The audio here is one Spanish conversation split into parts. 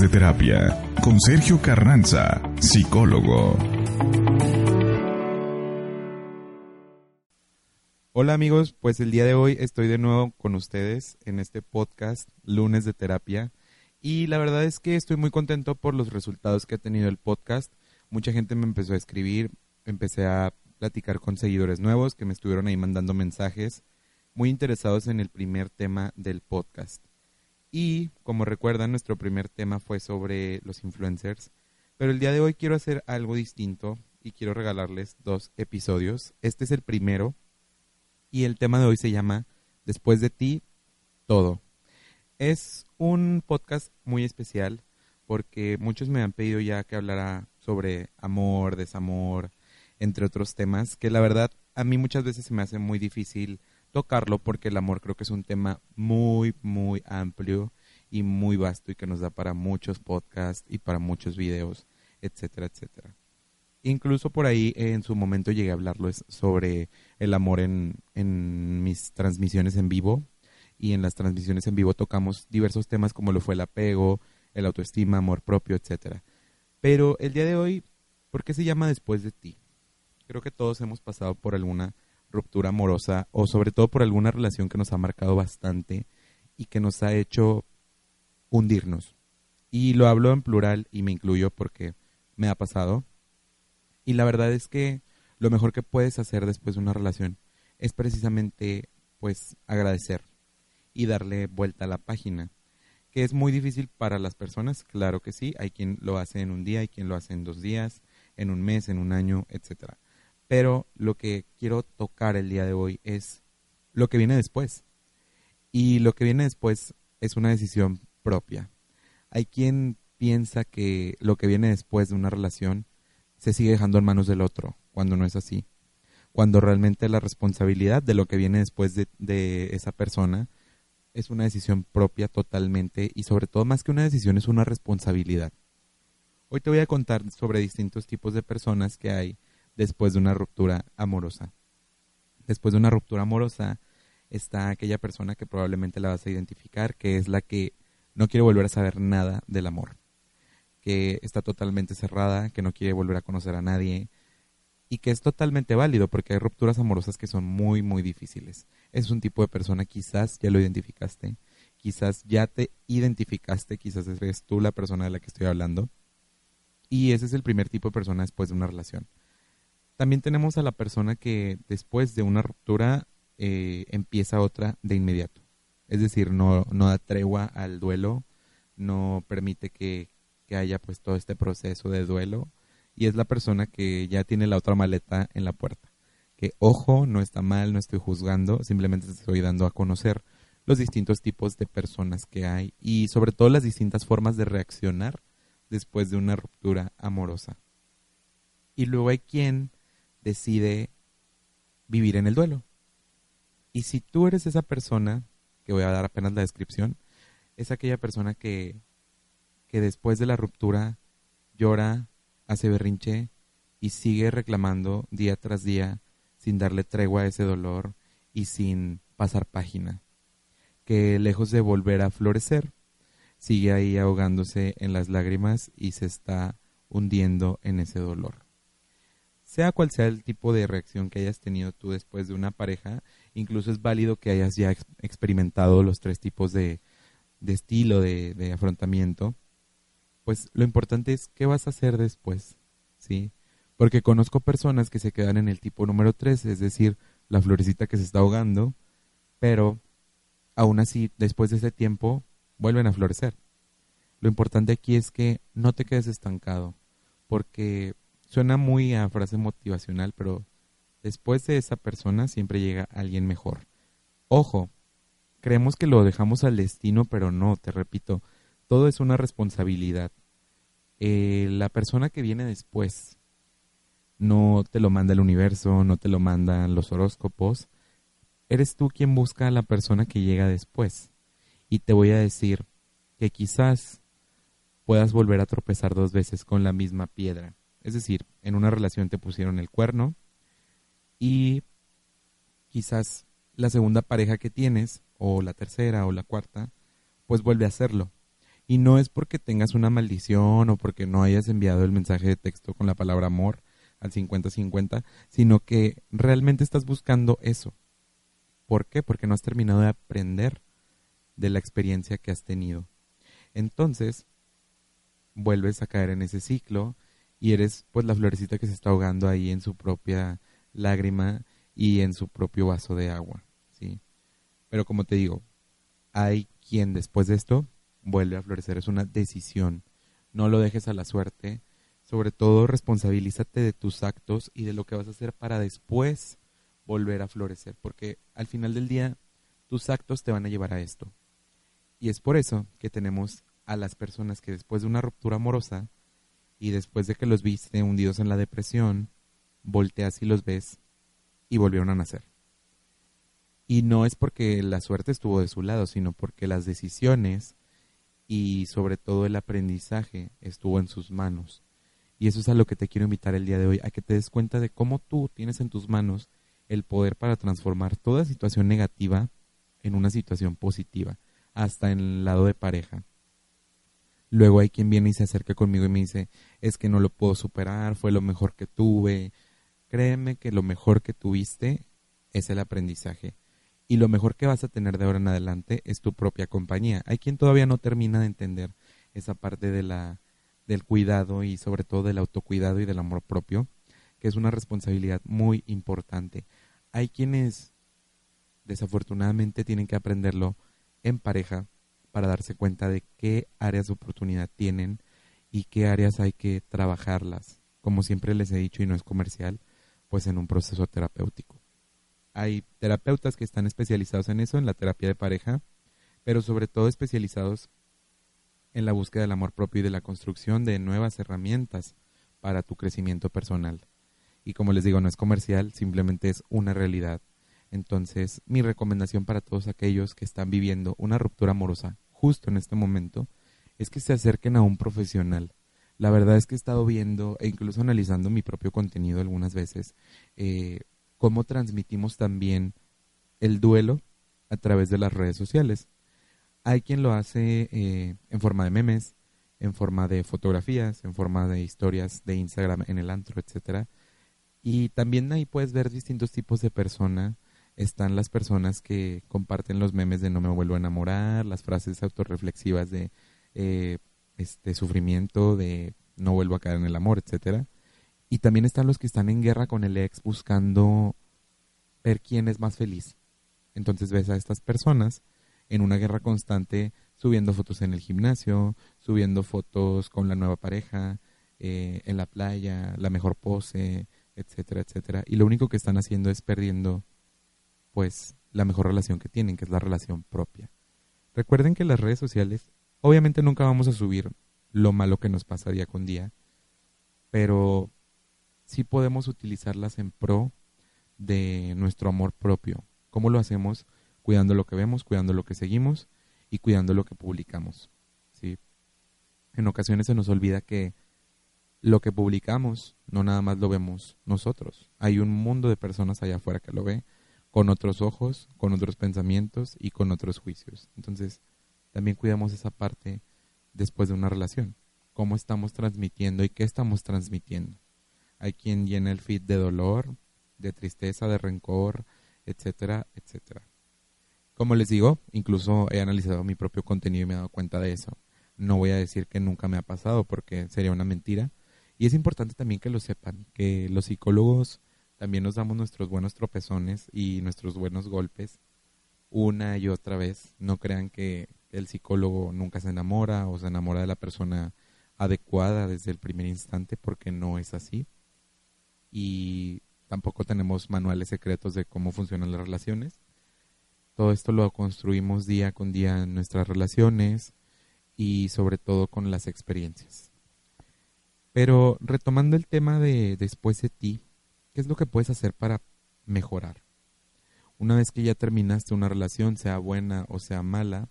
De Terapia con Sergio Carranza, psicólogo. Hola amigos, pues el día de hoy estoy de nuevo con ustedes en este podcast Lunes de Terapia y la verdad es que estoy muy contento por los resultados que ha tenido el podcast. Mucha gente me empezó a escribir, empecé a platicar con seguidores nuevos que me estuvieron ahí mandando mensajes muy interesados en el primer tema del podcast. Y como recuerdan, nuestro primer tema fue sobre los influencers, pero el día de hoy quiero hacer algo distinto y quiero regalarles dos episodios. Este es el primero y el tema de hoy se llama Después de ti, todo. Es un podcast muy especial porque muchos me han pedido ya que hablara sobre amor, desamor, entre otros temas, que la verdad a mí muchas veces se me hace muy difícil tocarlo porque el amor creo que es un tema muy, muy amplio y muy vasto y que nos da para muchos podcasts y para muchos videos, etcétera, etcétera. Incluso por ahí en su momento llegué a hablarles sobre el amor en, en mis transmisiones en vivo y en las transmisiones en vivo tocamos diversos temas como lo fue el apego, el autoestima, amor propio, etcétera. Pero el día de hoy, ¿por qué se llama Después de ti? Creo que todos hemos pasado por alguna ruptura amorosa o sobre todo por alguna relación que nos ha marcado bastante y que nos ha hecho hundirnos. Y lo hablo en plural y me incluyo porque me ha pasado. Y la verdad es que lo mejor que puedes hacer después de una relación es precisamente pues agradecer y darle vuelta a la página. Que es muy difícil para las personas, claro que sí, hay quien lo hace en un día, hay quien lo hace en dos días, en un mes, en un año, etcétera. Pero lo que quiero tocar el día de hoy es lo que viene después. Y lo que viene después es una decisión propia. Hay quien piensa que lo que viene después de una relación se sigue dejando en manos del otro, cuando no es así. Cuando realmente la responsabilidad de lo que viene después de, esa persona es una decisión propia totalmente y sobre todo más que una decisión es una responsabilidad. Hoy te voy a contar sobre distintos tipos de personas que hay después de una ruptura amorosa. Después de una ruptura amorosa está aquella persona que probablemente la vas a identificar, que es la que no quiere volver a saber nada del amor, que está totalmente cerrada, que no quiere volver a conocer a nadie y que es totalmente válido porque hay rupturas amorosas que son muy, muy difíciles. Es un tipo de persona, quizás ya lo identificaste, quizás ya te identificaste, quizás eres tú la persona de la que estoy hablando. Y ese es el primer tipo de persona después de una relación. También tenemos a la persona que después de una ruptura eh, empieza otra de inmediato. Es decir, no, no da tregua al duelo, no permite que, que haya pues todo este proceso de duelo y es la persona que ya tiene la otra maleta en la puerta. Que ojo, no está mal, no estoy juzgando, simplemente estoy dando a conocer los distintos tipos de personas que hay y sobre todo las distintas formas de reaccionar después de una ruptura amorosa. Y luego hay quien decide vivir en el duelo. Y si tú eres esa persona, que voy a dar apenas la descripción, es aquella persona que, que después de la ruptura llora, hace berrinche y sigue reclamando día tras día sin darle tregua a ese dolor y sin pasar página. Que lejos de volver a florecer, sigue ahí ahogándose en las lágrimas y se está hundiendo en ese dolor sea cual sea el tipo de reacción que hayas tenido tú después de una pareja, incluso es válido que hayas ya experimentado los tres tipos de, estilo de, afrontamiento, pues lo importante es qué vas a hacer después, ¿sí? Porque conozco personas que se quedan en el tipo número tres, es decir, la florecita que se está ahogando, pero aún así, después de ese tiempo, vuelven a florecer. Lo importante aquí es que no te quedes estancado, porque Suena muy a frase motivacional, pero después de esa persona siempre llega alguien mejor. Ojo, creemos que lo dejamos al destino, pero no, te repito, todo es una responsabilidad. Eh, la persona que viene después no te lo manda el universo, no te lo mandan los horóscopos. Eres tú quien busca a la persona que llega después. Y te voy a decir que quizás puedas volver a tropezar dos veces con la misma piedra. Es decir, en una relación te pusieron el cuerno y quizás la segunda pareja que tienes, o la tercera o la cuarta, pues vuelve a hacerlo. Y no es porque tengas una maldición o porque no hayas enviado el mensaje de texto con la palabra amor al 50-50, sino que realmente estás buscando eso. ¿Por qué? Porque no has terminado de aprender de la experiencia que has tenido. Entonces, vuelves a caer en ese ciclo y eres pues la florecita que se está ahogando ahí en su propia lágrima y en su propio vaso de agua, ¿sí? Pero como te digo, hay quien después de esto vuelve a florecer, es una decisión. No lo dejes a la suerte, sobre todo responsabilízate de tus actos y de lo que vas a hacer para después volver a florecer, porque al final del día tus actos te van a llevar a esto. Y es por eso que tenemos a las personas que después de una ruptura amorosa y después de que los viste hundidos en la depresión, volteas y los ves y volvieron a nacer. Y no es porque la suerte estuvo de su lado, sino porque las decisiones y sobre todo el aprendizaje estuvo en sus manos. Y eso es a lo que te quiero invitar el día de hoy, a que te des cuenta de cómo tú tienes en tus manos el poder para transformar toda situación negativa en una situación positiva, hasta en el lado de pareja. Luego hay quien viene y se acerca conmigo y me dice, es que no lo puedo superar, fue lo mejor que tuve. Créeme que lo mejor que tuviste es el aprendizaje. Y lo mejor que vas a tener de ahora en adelante es tu propia compañía. Hay quien todavía no termina de entender esa parte de la, del cuidado y sobre todo del autocuidado y del amor propio, que es una responsabilidad muy importante. Hay quienes desafortunadamente tienen que aprenderlo en pareja para darse cuenta de qué áreas de oportunidad tienen y qué áreas hay que trabajarlas. Como siempre les he dicho y no es comercial, pues en un proceso terapéutico. Hay terapeutas que están especializados en eso, en la terapia de pareja, pero sobre todo especializados en la búsqueda del amor propio y de la construcción de nuevas herramientas para tu crecimiento personal. Y como les digo, no es comercial, simplemente es una realidad. Entonces, mi recomendación para todos aquellos que están viviendo una ruptura amorosa justo en este momento es que se acerquen a un profesional. La verdad es que he estado viendo e incluso analizando mi propio contenido algunas veces, eh, cómo transmitimos también el duelo a través de las redes sociales. Hay quien lo hace eh, en forma de memes, en forma de fotografías, en forma de historias de Instagram en el antro, etcétera. Y también ahí puedes ver distintos tipos de persona están las personas que comparten los memes de no me vuelvo a enamorar, las frases autorreflexivas de eh, este sufrimiento, de no vuelvo a caer en el amor, etcétera. Y también están los que están en guerra con el ex buscando ver quién es más feliz. Entonces ves a estas personas en una guerra constante subiendo fotos en el gimnasio, subiendo fotos con la nueva pareja, eh, en la playa, la mejor pose, etcétera, etcétera. Y lo único que están haciendo es perdiendo pues la mejor relación que tienen, que es la relación propia. Recuerden que las redes sociales, obviamente nunca vamos a subir lo malo que nos pasa día con día, pero sí podemos utilizarlas en pro de nuestro amor propio. ¿Cómo lo hacemos? Cuidando lo que vemos, cuidando lo que seguimos y cuidando lo que publicamos. ¿sí? En ocasiones se nos olvida que lo que publicamos no nada más lo vemos nosotros. Hay un mundo de personas allá afuera que lo ve con otros ojos, con otros pensamientos y con otros juicios. Entonces, también cuidamos esa parte después de una relación. Cómo estamos transmitiendo y qué estamos transmitiendo. Hay quien llena el feed de dolor, de tristeza, de rencor, etcétera, etcétera. Como les digo, incluso he analizado mi propio contenido y me he dado cuenta de eso. No voy a decir que nunca me ha pasado porque sería una mentira. Y es importante también que lo sepan, que los psicólogos también nos damos nuestros buenos tropezones y nuestros buenos golpes una y otra vez. No crean que el psicólogo nunca se enamora o se enamora de la persona adecuada desde el primer instante porque no es así. Y tampoco tenemos manuales secretos de cómo funcionan las relaciones. Todo esto lo construimos día con día en nuestras relaciones y sobre todo con las experiencias. Pero retomando el tema de después de ti, ¿Qué es lo que puedes hacer para mejorar? Una vez que ya terminaste una relación, sea buena o sea mala,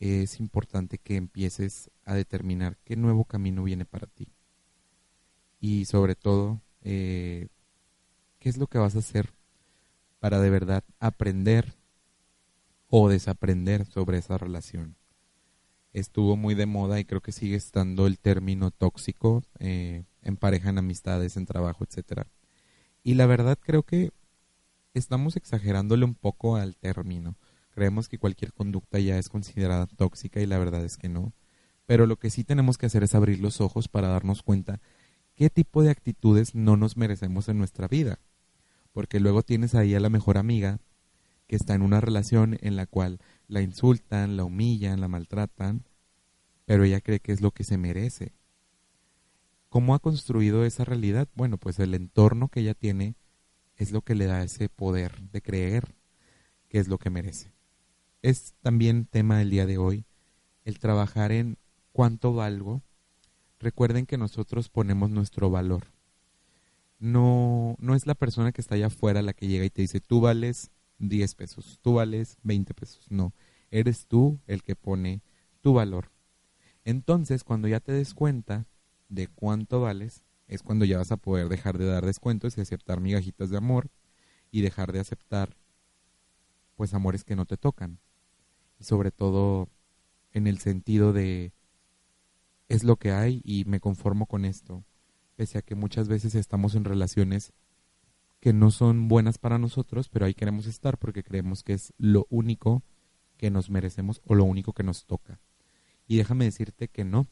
es importante que empieces a determinar qué nuevo camino viene para ti. Y sobre todo, eh, qué es lo que vas a hacer para de verdad aprender o desaprender sobre esa relación. estuvo muy de moda y creo que sigue estando el término tóxico eh, en pareja, en amistades, en trabajo, etcétera. Y la verdad creo que estamos exagerándole un poco al término. Creemos que cualquier conducta ya es considerada tóxica y la verdad es que no. Pero lo que sí tenemos que hacer es abrir los ojos para darnos cuenta qué tipo de actitudes no nos merecemos en nuestra vida. Porque luego tienes ahí a la mejor amiga que está en una relación en la cual la insultan, la humillan, la maltratan, pero ella cree que es lo que se merece. ¿Cómo ha construido esa realidad? Bueno, pues el entorno que ella tiene es lo que le da ese poder de creer que es lo que merece. Es también tema del día de hoy el trabajar en cuánto valgo. Recuerden que nosotros ponemos nuestro valor. No, no es la persona que está allá afuera la que llega y te dice, tú vales 10 pesos, tú vales 20 pesos. No, eres tú el que pone tu valor. Entonces, cuando ya te des cuenta de cuánto vales, es cuando ya vas a poder dejar de dar descuentos y aceptar migajitas de amor y dejar de aceptar pues amores que no te tocan. Y sobre todo en el sentido de es lo que hay y me conformo con esto, pese a que muchas veces estamos en relaciones que no son buenas para nosotros, pero ahí queremos estar porque creemos que es lo único que nos merecemos o lo único que nos toca. Y déjame decirte que no,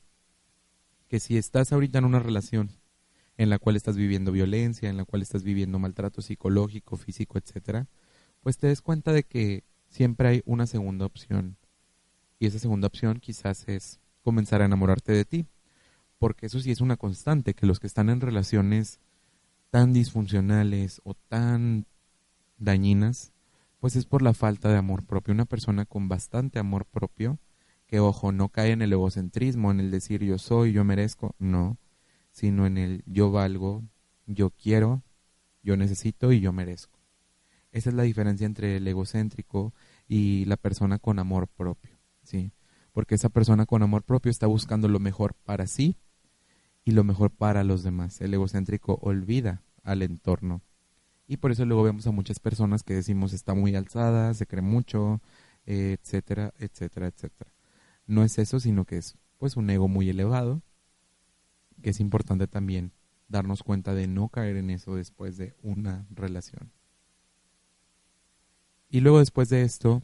que si estás ahorita en una relación en la cual estás viviendo violencia, en la cual estás viviendo maltrato psicológico, físico, etcétera, pues te des cuenta de que siempre hay una segunda opción. Y esa segunda opción quizás es comenzar a enamorarte de ti, porque eso sí es una constante, que los que están en relaciones tan disfuncionales o tan dañinas, pues es por la falta de amor propio. Una persona con bastante amor propio, que ojo, no cae en el egocentrismo, en el decir yo soy, yo merezco, no, sino en el yo valgo, yo quiero, yo necesito y yo merezco. Esa es la diferencia entre el egocéntrico y la persona con amor propio, ¿sí? Porque esa persona con amor propio está buscando lo mejor para sí y lo mejor para los demás. El egocéntrico olvida al entorno. Y por eso luego vemos a muchas personas que decimos está muy alzada, se cree mucho, etcétera, etcétera, etcétera. No es eso, sino que es pues un ego muy elevado, que es importante también darnos cuenta de no caer en eso después de una relación. Y luego después de esto,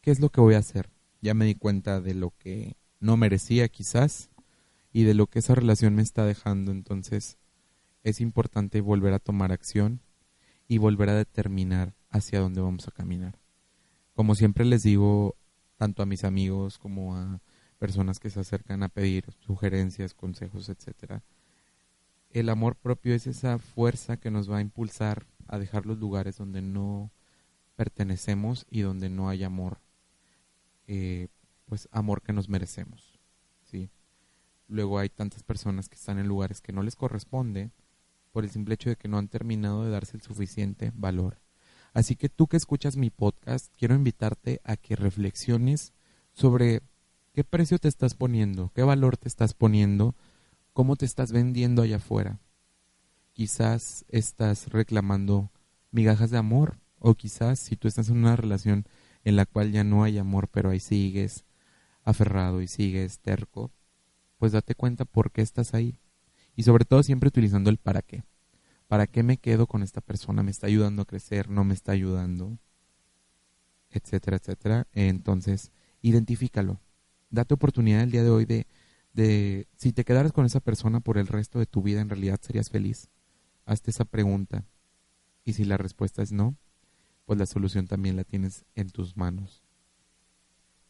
¿qué es lo que voy a hacer? Ya me di cuenta de lo que no merecía quizás, y de lo que esa relación me está dejando. Entonces es importante volver a tomar acción y volver a determinar hacia dónde vamos a caminar. Como siempre les digo, tanto a mis amigos como a personas que se acercan a pedir sugerencias, consejos, etcétera, el amor propio es esa fuerza que nos va a impulsar a dejar los lugares donde no pertenecemos y donde no hay amor, eh, pues amor que nos merecemos, ¿sí? Luego hay tantas personas que están en lugares que no les corresponde por el simple hecho de que no han terminado de darse el suficiente valor. Así que tú que escuchas mi podcast, quiero invitarte a que reflexiones sobre qué precio te estás poniendo, qué valor te estás poniendo, cómo te estás vendiendo allá afuera. Quizás estás reclamando migajas de amor o quizás si tú estás en una relación en la cual ya no hay amor, pero ahí sigues aferrado y sigues terco, pues date cuenta por qué estás ahí. Y sobre todo siempre utilizando el para qué. ¿Para qué me quedo con esta persona? ¿Me está ayudando a crecer? ¿No me está ayudando? Etcétera, etcétera. Entonces, identifícalo. Date oportunidad el día de hoy de, de, si te quedaras con esa persona por el resto de tu vida, ¿en realidad serías feliz? Hazte esa pregunta. Y si la respuesta es no, pues la solución también la tienes en tus manos.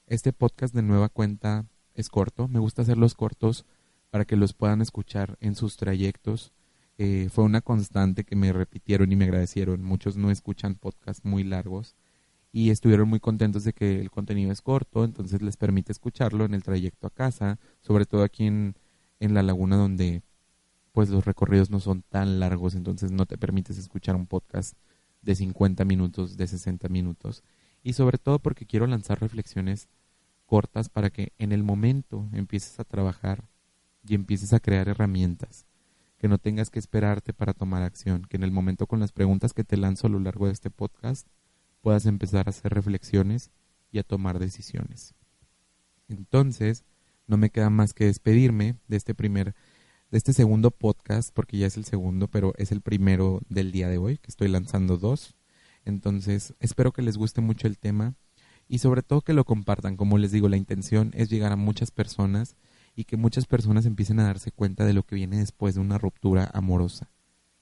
Este podcast de nueva cuenta es corto. Me gusta hacerlos cortos para que los puedan escuchar en sus trayectos. Eh, fue una constante que me repitieron y me agradecieron. Muchos no escuchan podcasts muy largos y estuvieron muy contentos de que el contenido es corto, entonces les permite escucharlo en el trayecto a casa, sobre todo aquí en, en la laguna donde pues los recorridos no son tan largos, entonces no te permites escuchar un podcast de 50 minutos, de 60 minutos. Y sobre todo porque quiero lanzar reflexiones cortas para que en el momento empieces a trabajar y empieces a crear herramientas, que no tengas que esperarte para tomar acción, que en el momento con las preguntas que te lanzo a lo largo de este podcast puedas empezar a hacer reflexiones y a tomar decisiones. Entonces, no me queda más que despedirme de este primer, de este segundo podcast, porque ya es el segundo, pero es el primero del día de hoy, que estoy lanzando dos. Entonces, espero que les guste mucho el tema y sobre todo que lo compartan. Como les digo, la intención es llegar a muchas personas y que muchas personas empiecen a darse cuenta de lo que viene después de una ruptura amorosa,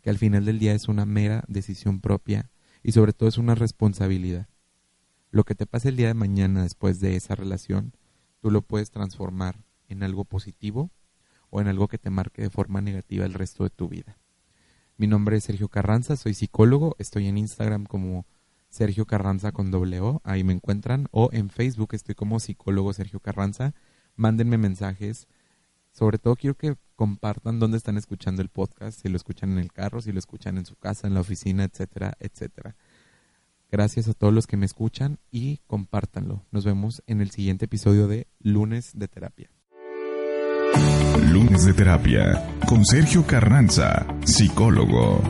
que al final del día es una mera decisión propia y sobre todo es una responsabilidad. Lo que te pase el día de mañana después de esa relación, tú lo puedes transformar en algo positivo o en algo que te marque de forma negativa el resto de tu vida. Mi nombre es Sergio Carranza, soy psicólogo, estoy en Instagram como Sergio Carranza con doble O, ahí me encuentran, o en Facebook estoy como psicólogo Sergio Carranza mándenme mensajes. Sobre todo quiero que compartan dónde están escuchando el podcast, si lo escuchan en el carro, si lo escuchan en su casa, en la oficina, etcétera, etcétera. Gracias a todos los que me escuchan y compártanlo. Nos vemos en el siguiente episodio de Lunes de Terapia. Lunes de Terapia con Sergio Carranza, psicólogo.